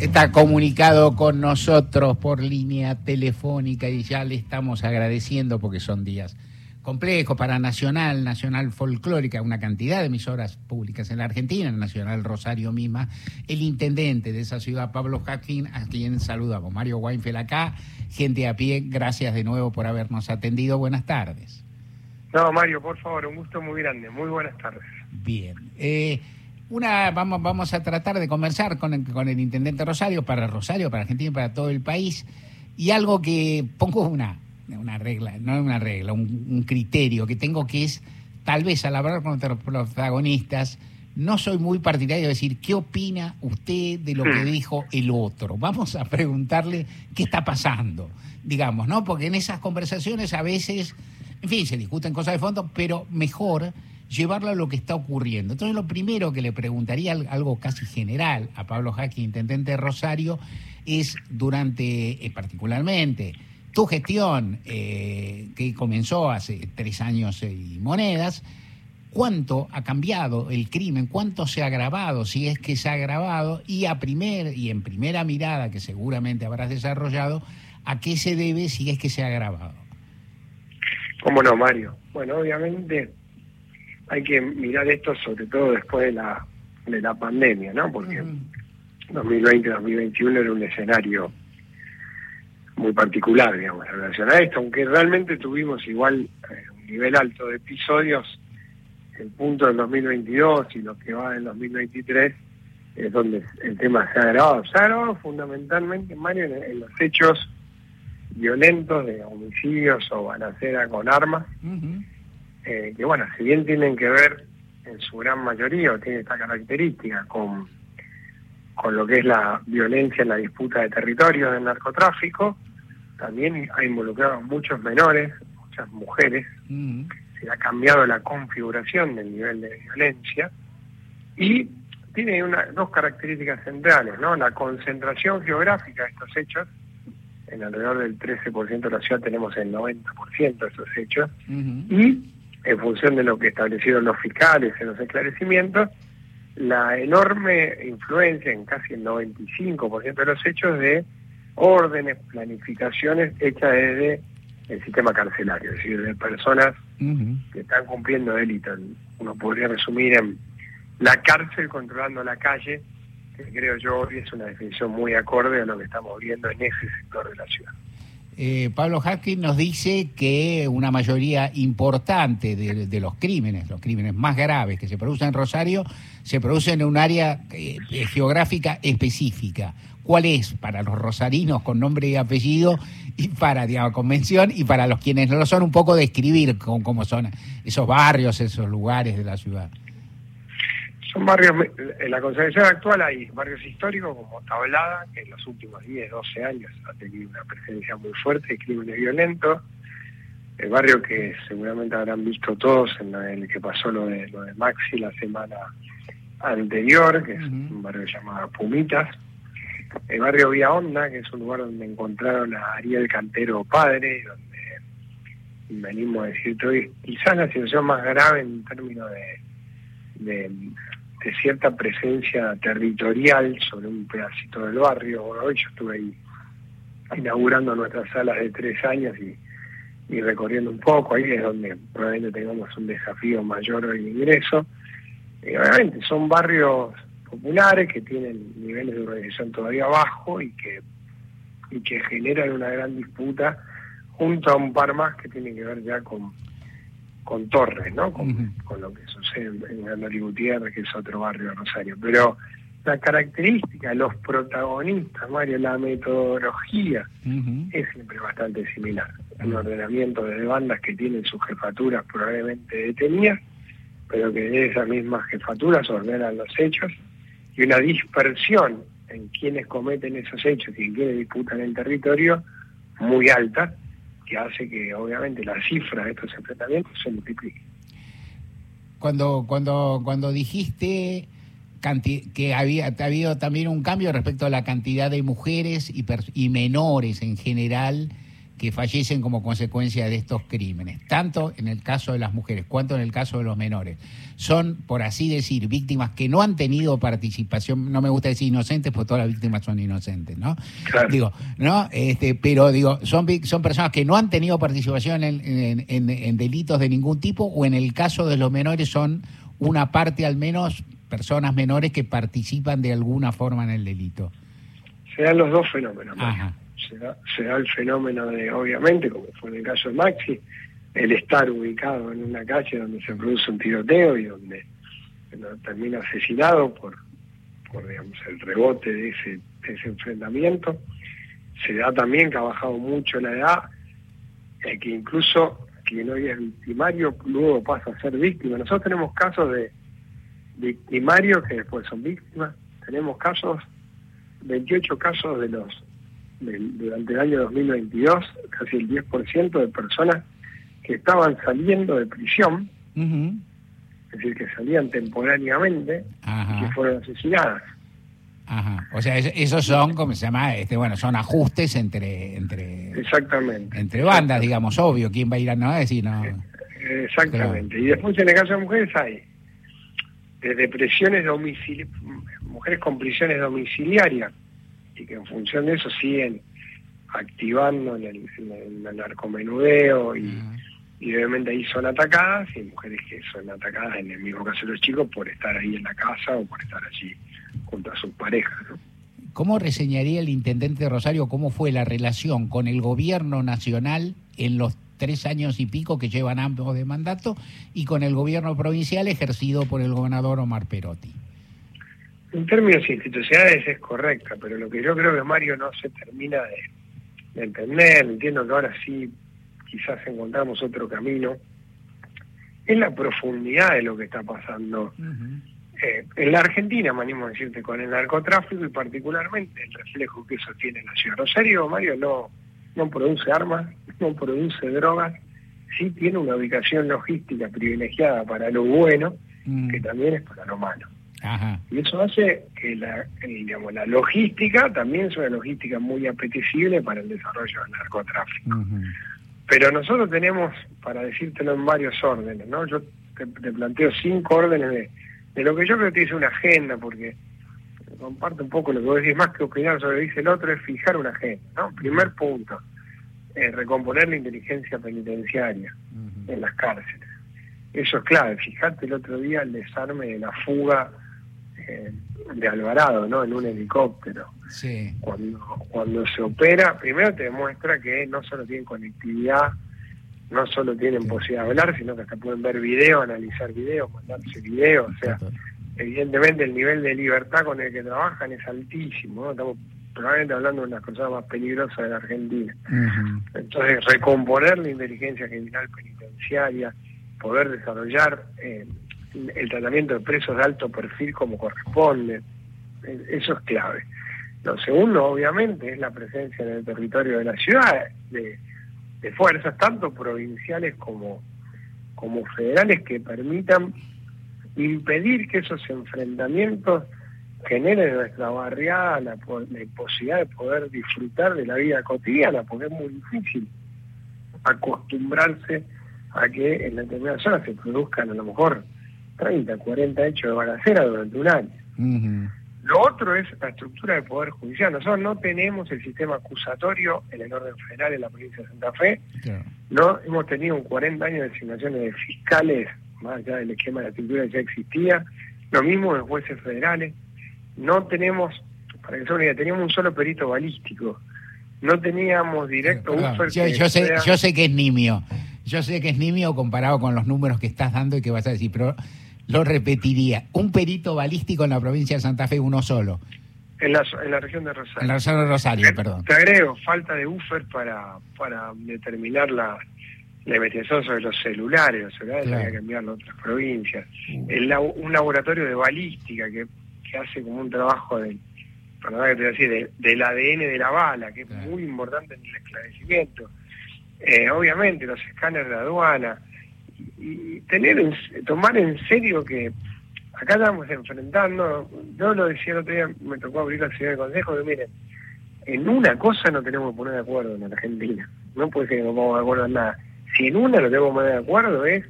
está comunicado con nosotros por línea telefónica y ya le estamos agradeciendo porque son días complejos para Nacional, Nacional Folclórica, una cantidad de emisoras públicas en la Argentina, Nacional Rosario misma, el intendente de esa ciudad, Pablo Jacquín, a quien saludamos. Mario Weinfeld acá, gente a pie, gracias de nuevo por habernos atendido. Buenas tardes. No, Mario, por favor, un gusto muy grande. Muy buenas tardes. Bien. Eh, una, vamos, vamos a tratar de conversar con el, con el intendente Rosario, para Rosario, para Argentina y para todo el país. Y algo que pongo una, una regla, no una regla, un, criterio que tengo que es, tal vez al hablar con los protagonistas, no soy muy partidario de decir qué opina usted de lo que hmm. dijo el otro. Vamos a preguntarle qué está pasando, digamos, ¿no? Porque en esas conversaciones a veces, en fin, se discuten cosas de fondo, pero mejor llevarlo a lo que está ocurriendo. Entonces, lo primero que le preguntaría, algo casi general a Pablo Jaque, intendente de Rosario, es durante, eh, particularmente, tu gestión, eh, que comenzó hace tres años y monedas, ¿cuánto ha cambiado el crimen? ¿Cuánto se ha agravado, si es que se ha agravado? Y a primer, y en primera mirada, que seguramente habrás desarrollado, ¿a qué se debe si es que se ha agravado? ¿Cómo no, Mario? Bueno, obviamente hay que mirar esto sobre todo después de la, de la pandemia, ¿no? Porque 2020-2021 era un escenario muy particular, digamos, en relación a esto, aunque realmente tuvimos igual eh, un nivel alto de episodios, el punto del 2022 y lo que va del 2023 es donde el tema se ha agravado. Se ha agravado fundamentalmente, Mario, en, los hechos violentos de homicidios o balacera con armas, eh, que bueno, si bien tienen que ver en su gran mayoría, o tiene esta característica con, con lo que es la violencia en la disputa de territorio del narcotráfico, también ha involucrado muchos menores, muchas mujeres, se ha cambiado la configuración del nivel de violencia y tiene una, dos características centrales, ¿no? La concentración geográfica de estos hechos, en alrededor del 13% de la ciudad tenemos el 90% de esos hechos, y en función de lo que establecieron los fiscales en los esclarecimientos, la enorme influencia en casi el 95% de los hechos de órdenes, planificaciones hechas desde el sistema carcelario, es decir, de personas que están cumpliendo delitos. Uno podría resumir en la cárcel controlando la calle, que creo yo hoy es una definición muy acorde a lo que estamos viendo en ese sector de la ciudad. Eh, Pablo Hacking nos dice que una mayoría importante de, los crímenes, los crímenes más graves que se producen en Rosario, se producen en un área eh, geográfica específica. ¿Cuál es para los rosarinos con nombre y apellido y para, digamos, convención y para los quienes no lo son, un poco describir cómo son esos barrios, esos lugares de la ciudad? Son barrios, en la concepción actual hay barrios históricos como Tablada, que en los últimos 10, 12 años ha tenido una presencia muy fuerte de crímenes violentos. El barrio que seguramente habrán visto todos en el que pasó lo de, lo de Maxi la semana anterior, que es un barrio llamado Pumitas. El barrio Vía Honda, que es un lugar donde encontraron a Ariel Cantero padre, donde venimos a decir hoy, quizás la situación más grave en términos de de cierta presencia territorial sobre un pedacito del barrio. Hoy yo estuve ahí inaugurando nuestras salas de tres años y, recorriendo un poco, ahí es donde probablemente tengamos un desafío mayor de ingreso. Y obviamente son barrios populares que tienen niveles de organización todavía bajo y que, y que generan una gran disputa junto a un par más que tienen que ver ya con con Torres, ¿no? Con, lo que sucede en Andalí Gutiérrez, que es otro barrio de Rosario. Pero la característica, los protagonistas, Mario, la metodología es siempre bastante similar. Un ordenamiento de bandas que tienen sus jefaturas probablemente detenidas, pero que de esas mismas jefaturas ordenan los hechos y una dispersión en quienes cometen esos hechos y en quienes disputan el territorio muy alta que hace que obviamente la cifra de estos enfrentamientos se multiplique. Cuando, cuando, cuando dijiste que había ha habido también un cambio respecto a la cantidad de mujeres y menores en general que fallecen como consecuencia de estos crímenes, tanto en el caso de las mujeres cuanto en el caso de los menores, son, por así decir, víctimas que no han tenido participación, no me gusta decir inocentes, porque todas las víctimas son inocentes, ¿no? Digo, ¿no? Este, pero digo, son, son personas que no han tenido participación en, en delitos de ningún tipo, o en el caso de los menores son una parte al menos, personas menores que participan de alguna forma en el delito. Se dan los dos fenómenos. Ajá se da, el fenómeno de, obviamente, como fue en el caso de Maxi, el estar ubicado en una calle donde se produce un tiroteo y donde termina asesinado por, por digamos, el rebote de ese, ese enfrentamiento. Se da también que ha bajado mucho la edad, eh, que incluso quien hoy es victimario luego pasa a ser víctima. Nosotros tenemos casos de victimarios que después son víctimas, tenemos casos, 28 casos de los durante el año 2022 casi el 10% de personas que estaban saliendo de prisión, es decir, que salían temporariamente y que fueron asesinadas. Ajá. O sea, esos son, como se llama? Este, bueno, son ajustes entre entre Exactamente. entre bandas, digamos, obvio, quién va a ir a no decir no. Exactamente. Y después en el caso de mujeres hay desde prisiones domiciliarias, mujeres con prisiones domiciliarias en función de eso siguen activando en el, narcomenudeo y, obviamente ahí son atacadas y mujeres que son atacadas en el mismo caso de los chicos por estar ahí en la casa o por estar allí junto a sus parejas. ¿Cómo reseñaría el intendente de Rosario cómo fue la relación con el gobierno nacional en los tres años y pico que llevan ambos de mandato y con el gobierno provincial ejercido por el gobernador Omar Perotti? En términos institucionales es correcta, pero lo que yo creo que Mario no se termina de, entender, entiendo que ahora sí quizás encontramos otro camino, es la profundidad de lo que está pasando eh, en la Argentina, me animo a decirte, con el narcotráfico y particularmente el reflejo que eso tiene en la ciudad. Rosario, Mario, no, no produce armas, no produce drogas, sí tiene una ubicación logística privilegiada para lo bueno, que también es para lo malo. Y eso hace que la, digamos, la logística también es una logística muy apetecible para el desarrollo del narcotráfico. Pero nosotros tenemos, para decírtelo en varios órdenes, ¿no? Yo te, planteo cinco órdenes de, lo que yo creo que es una agenda, porque comparto un poco lo que vos decís, más que opinar sobre lo que dice el otro, es fijar una agenda, ¿no? Primer punto, eh, recomponer la inteligencia penitenciaria en las cárceles. Eso es clave. Fijate el otro día el desarme de la fuga de Alvarado, ¿no? En un helicóptero. Sí. Cuando, cuando se opera, primero te demuestra que no solo tienen conectividad, no solo tienen posibilidad de hablar, sino que hasta pueden ver video, analizar video, mandarse video, o sea, evidentemente el nivel de libertad con el que trabajan es altísimo, ¿no? Estamos probablemente hablando de una cosas más peligrosas de la Argentina. Entonces, recomponer la inteligencia criminal penitenciaria, poder desarrollar eh, el tratamiento de presos de alto perfil como corresponde. Eso es clave. Lo segundo, obviamente, es la presencia en el territorio de la ciudad de, fuerzas, tanto provinciales como, como federales, que permitan impedir que esos enfrentamientos generen en nuestra barriada la, posibilidad de poder disfrutar de la vida cotidiana, porque es muy difícil acostumbrarse a que en determinadas zonas se produzcan a lo mejor 30, 40 hechos de balacera durante un año. Lo otro es la estructura del Poder Judicial. Nosotros no tenemos el sistema acusatorio en el orden federal en la provincia de Santa Fe. No hemos tenido un 40 años de designaciones de fiscales, más allá del esquema de la estructura que ya existía. Lo mismo de jueces federales. No tenemos, para que se idea, teníamos un solo perito balístico. No teníamos directo yo, sé, yo sé que es nimio. Yo sé que es nimio comparado con los números que estás dando y que vas a decir, pero lo repetiría. Un perito balístico en la provincia de Santa Fe, uno solo. En la, en la región de Rosario. En la región de Rosario, perdón. Te agrego, falta de buffer para, para determinar la, la investigación sobre los celulares. Los celulares claro. hay que enviarlo a otras provincias. Uh. un laboratorio de balística que, que hace como un trabajo de, perdón que te decir, del ADN de la bala, que es muy importante en el esclarecimiento. Eh, obviamente, los escáneres de aduana, y tener tomar en serio que acá estamos enfrentando, yo lo decía el otro día, me tocó abrir la ciudad de consejo, que miren, en una cosa no tenemos que poner de acuerdo en Argentina. No puede ser que no pongamos de acuerdo en nada. Si en una lo tenemos que poner de acuerdo es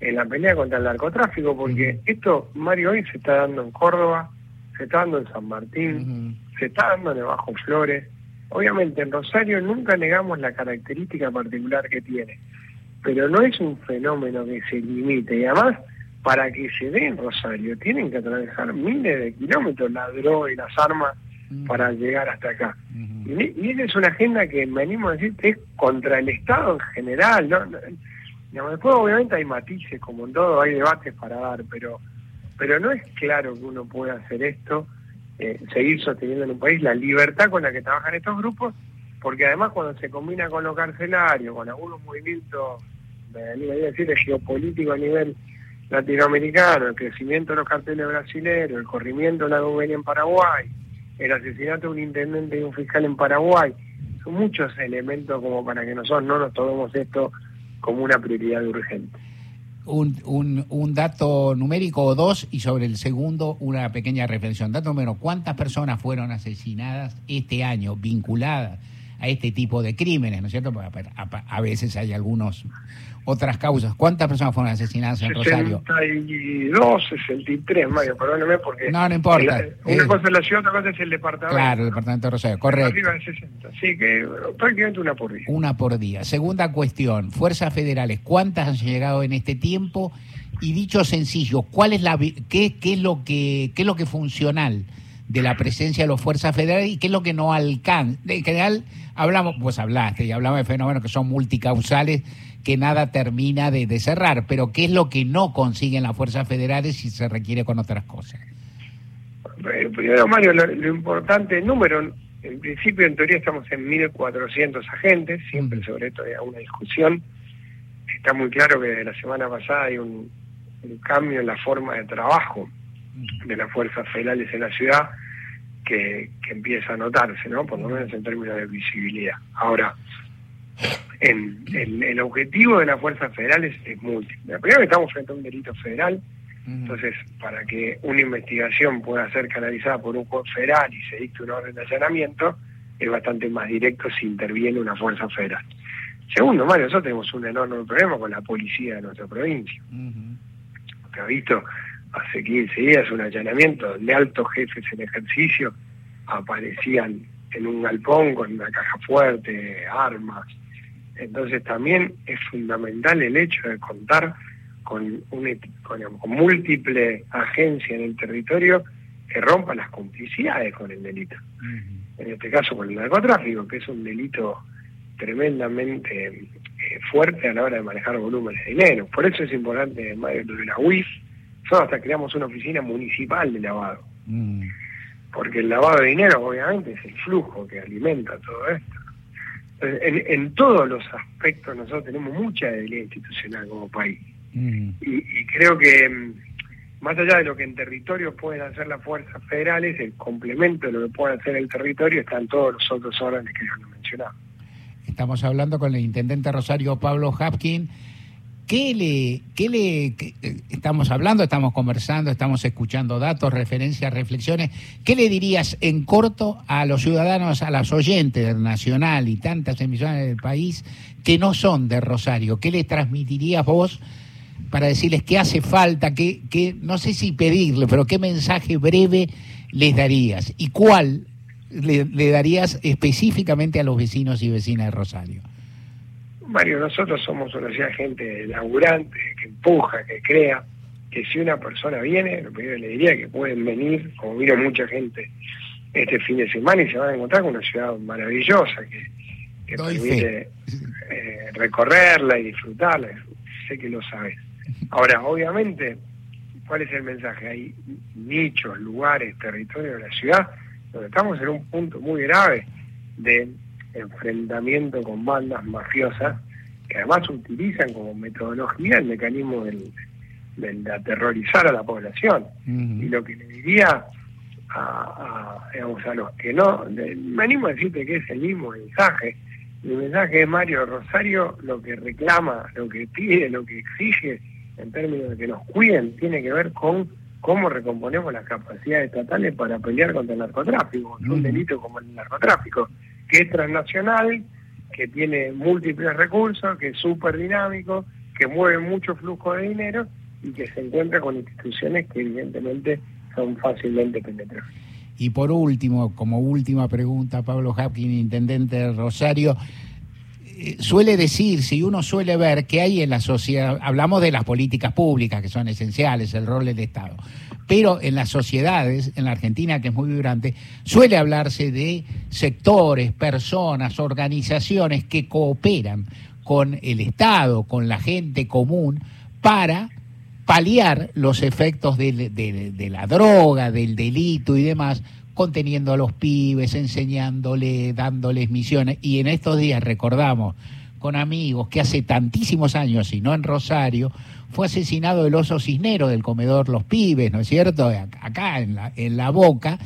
en la pelea contra el narcotráfico, porque esto, Mario, hoy se está dando en Córdoba, se está dando en San Martín, se está dando en Bajo Flores. Obviamente en Rosario nunca negamos la característica particular que tiene, pero no es un fenómeno que se limite. Y además, para que se dé en Rosario, tienen que atravesar miles de kilómetros la droga y las armas para llegar hasta acá. y, esa es una agenda que me animo a decir es contra el Estado en general. ¿no? después obviamente hay matices, como en todo, hay debates para dar, pero, pero no es claro que uno pueda hacer esto, eh, seguir sosteniendo en un país la libertad con la que trabajan estos grupos, porque además cuando se combina con lo carcelario, con algunos movimientos, a decir, de geopolítico a nivel latinoamericano, el crecimiento de los carteles brasileños, el corrimiento de la gobierna en Paraguay, el asesinato de un intendente y un fiscal en Paraguay. Son muchos elementos como para que nosotros no nos tomemos esto como una prioridad urgente. Un dato numérico o dos y sobre el segundo una pequeña reflexión. Dato número, ¿cuántas personas fueron asesinadas este año vinculadas a este tipo de crímenes, ¿no es cierto? A, veces hay algunos otras causas. ¿Cuántas personas fueron asesinadas en Rosario? 62, 63, Mario, perdóneme porque... No, no importa. una eh, cosa es la ciudad, otra cosa es el departamento. Claro, el departamento de Rosario, correcto. Arriba de 60, sí, que prácticamente una por día. Una por día. Segunda cuestión, fuerzas federales, ¿cuántas han llegado en este tiempo? Y dicho sencillo, ¿cuál es la qué, qué es lo que qué es lo que funcional de la presencia de las fuerzas federales y qué es lo que no alcanza? En general hablamos, pues hablaste y hablamos de fenómenos que son multicausales que nada termina de, cerrar, pero ¿qué es lo que no consiguen las fuerzas federales si se requiere con otras cosas? Primero, Mario, lo, importante, el número, en principio, en teoría, estamos en 1.400 agentes, siempre mm. sobre esto hay una discusión. Está muy claro que desde la semana pasada hay un, cambio en la forma de trabajo. De las fuerzas federales en la ciudad que, que empieza a notarse, ¿no? Por lo menos en términos de visibilidad. Ahora, en, el objetivo de las fuerzas federales es múltiple. Primero que estamos frente a un delito federal, entonces para que una investigación pueda ser canalizada por un juez federal y se dicte una orden de allanamiento, es bastante más directo si interviene una fuerza federal. Segundo, Mario, nosotros tenemos un enorme problema con la policía de nuestra provincia. Usted ha visto hace 15 días un allanamiento donde altos jefes en ejercicio aparecían en un galpón con una caja fuerte, armas, entonces también es fundamental el hecho de contar con, un, con, múltiple agencia en el territorio que rompa las complicidades con el delito. En este caso con el narcotráfico, que es un delito tremendamente eh, fuerte a la hora de manejar volúmenes de dinero. Por eso es importante, lo de la UIF, nosotros hasta creamos una oficina municipal de lavado. Porque el lavado de dinero obviamente es el flujo que alimenta todo esto en, todos los aspectos nosotros tenemos mucha debilidad institucional como país. Mm. Y, creo que mm, más allá de lo que en territorio pueden hacer las fuerzas federales, el complemento de lo que puede hacer el territorio están todos los otros órdenes que yo mencionaba. Estamos hablando con el intendente Rosario Pablo Hapkin ¿Qué le, qué le eh, estamos hablando, estamos conversando, estamos escuchando datos, referencias, reflexiones? ¿Qué le dirías en corto a los ciudadanos, a las oyentes del Nacional y tantas emisiones del país que no son de Rosario? ¿Qué le transmitirías vos para decirles qué hace falta, qué, qué no sé si pedirle, pero qué mensaje breve les darías? ¿Y cuál le darías específicamente a los vecinos y vecinas de Rosario? Mario, nosotros somos una ciudad gente laburante, que empuja, que crea, que si una persona viene, lo primero le diría que pueden venir, como vino mucha gente este fin de semana y se van a encontrar con una ciudad maravillosa que, permite eh, recorrerla y disfrutarla, sé que lo sabes. Ahora, obviamente, ¿cuál es el mensaje? Hay nichos, lugares, territorios de la ciudad donde estamos en un punto muy grave de enfrentamiento con bandas mafiosas que además utilizan como metodología el mecanismo del, de aterrorizar a la población. Y lo que le diría a, a, los que no, me animo a decirte que es el mismo mensaje. El mensaje de Mario Rosario lo que reclama, lo que pide, lo que exige en términos de que nos cuiden, tiene que ver con cómo recomponemos las capacidades estatales para pelear contra el narcotráfico, un delito como el narcotráfico, que es transnacional, que tiene múltiples recursos, que es súper dinámico, que mueve mucho flujo de dinero y que se encuentra con instituciones que evidentemente son fácilmente penetrables. Y por último, como última pregunta, Pablo Hapkin, intendente de Rosario, eh, suele decir, si uno suele ver que hay en la sociedad, hablamos de las políticas públicas que son esenciales, el rol del Estado, pero en las sociedades, en la Argentina que es muy vibrante, suele hablarse de sectores, personas, organizaciones que cooperan con el Estado, con la gente común, para paliar los efectos de, la droga, del delito y demás, conteniendo a los pibes, enseñándoles, dándoles misiones. Y en estos días recordamos con amigos que hace tantísimos años, y no en Rosario, fue asesinado el oso cisnero del comedor Los Pibes, ¿no es cierto? Acá en la, boca,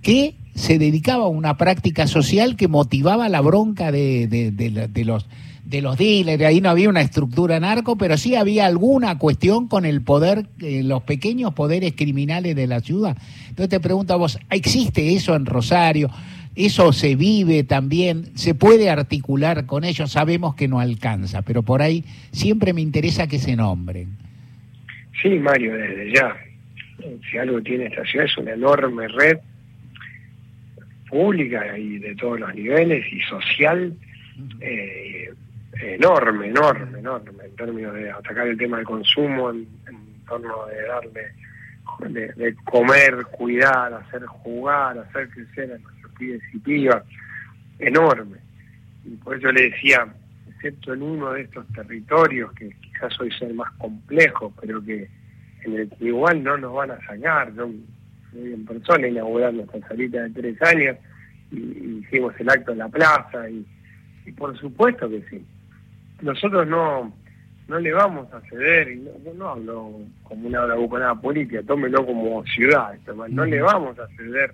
que se dedicaba a una práctica social que motivaba la bronca de, los de dealers, ahí no había una estructura narco, pero sí había alguna cuestión con el poder, eh, los pequeños poderes criminales de la ciudad. Entonces te pregunto a vos, ¿existe eso en Rosario? ¿Eso se vive también? ¿Se puede articular con ellos? Sabemos que no alcanza, pero por ahí siempre me interesa que se nombren. Sí, Mario, desde ya. Si algo tiene esta ciudad es una enorme red pública y de todos los niveles y social eh, enorme, enorme, enorme en términos de atacar el tema del consumo, en, torno de darle, de, comer, cuidar, hacer jugar, hacer crecer a pibes y pibas, enorme. Y por eso le decía, excepto en uno de estos territorios, que quizás hoy sea el más complejo, pero que en el que igual no nos van a sacar, yo fui en persona inaugurando esta salita de tres años, y, hicimos el acto en la plaza, y por supuesto que sí, nosotros no no le vamos a ceder, y no, no, hablo como una buconada política, tómelo como ciudad, no le vamos a ceder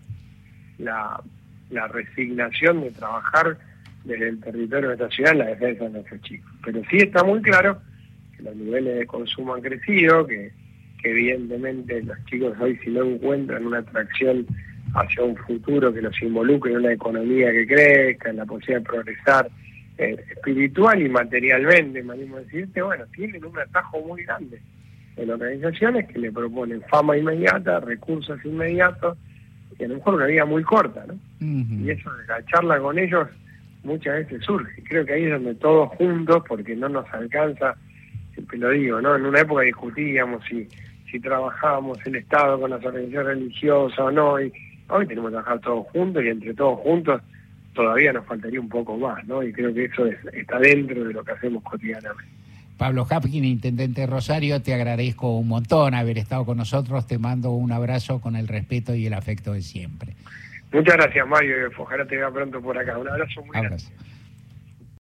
la, la resignación de trabajar desde el territorio de esta ciudad en la defensa de nuestros chicos. Pero sí está muy claro que los niveles de consumo han crecido, que, que evidentemente los chicos hoy si no encuentran una atracción hacia un futuro que los involucre en una economía que crezca, en la posibilidad de progresar, eh, espiritual y materialmente, me animo a decirte, bueno, tienen un atajo muy grande en organizaciones que le proponen fama inmediata, recursos inmediatos, y a lo mejor una vida muy corta, ¿no? Y eso de la charla con ellos muchas veces surge. Creo que ahí es donde todos juntos, porque no nos alcanza, siempre lo digo, ¿no? En una época discutíamos si, si trabajábamos el Estado con las organizaciones religiosas o no, y hoy tenemos que trabajar todos juntos y entre todos juntos todavía nos faltaría un poco más, ¿no? Y creo que eso está dentro de lo que hacemos cotidianamente. Pablo Hapkin, Intendente Rosario, te agradezco un montón haber estado con nosotros. Te mando un abrazo con el respeto y el afecto de siempre. Muchas gracias, Mario. Ojalá te vea pronto por acá. Un abrazo muy abrazo.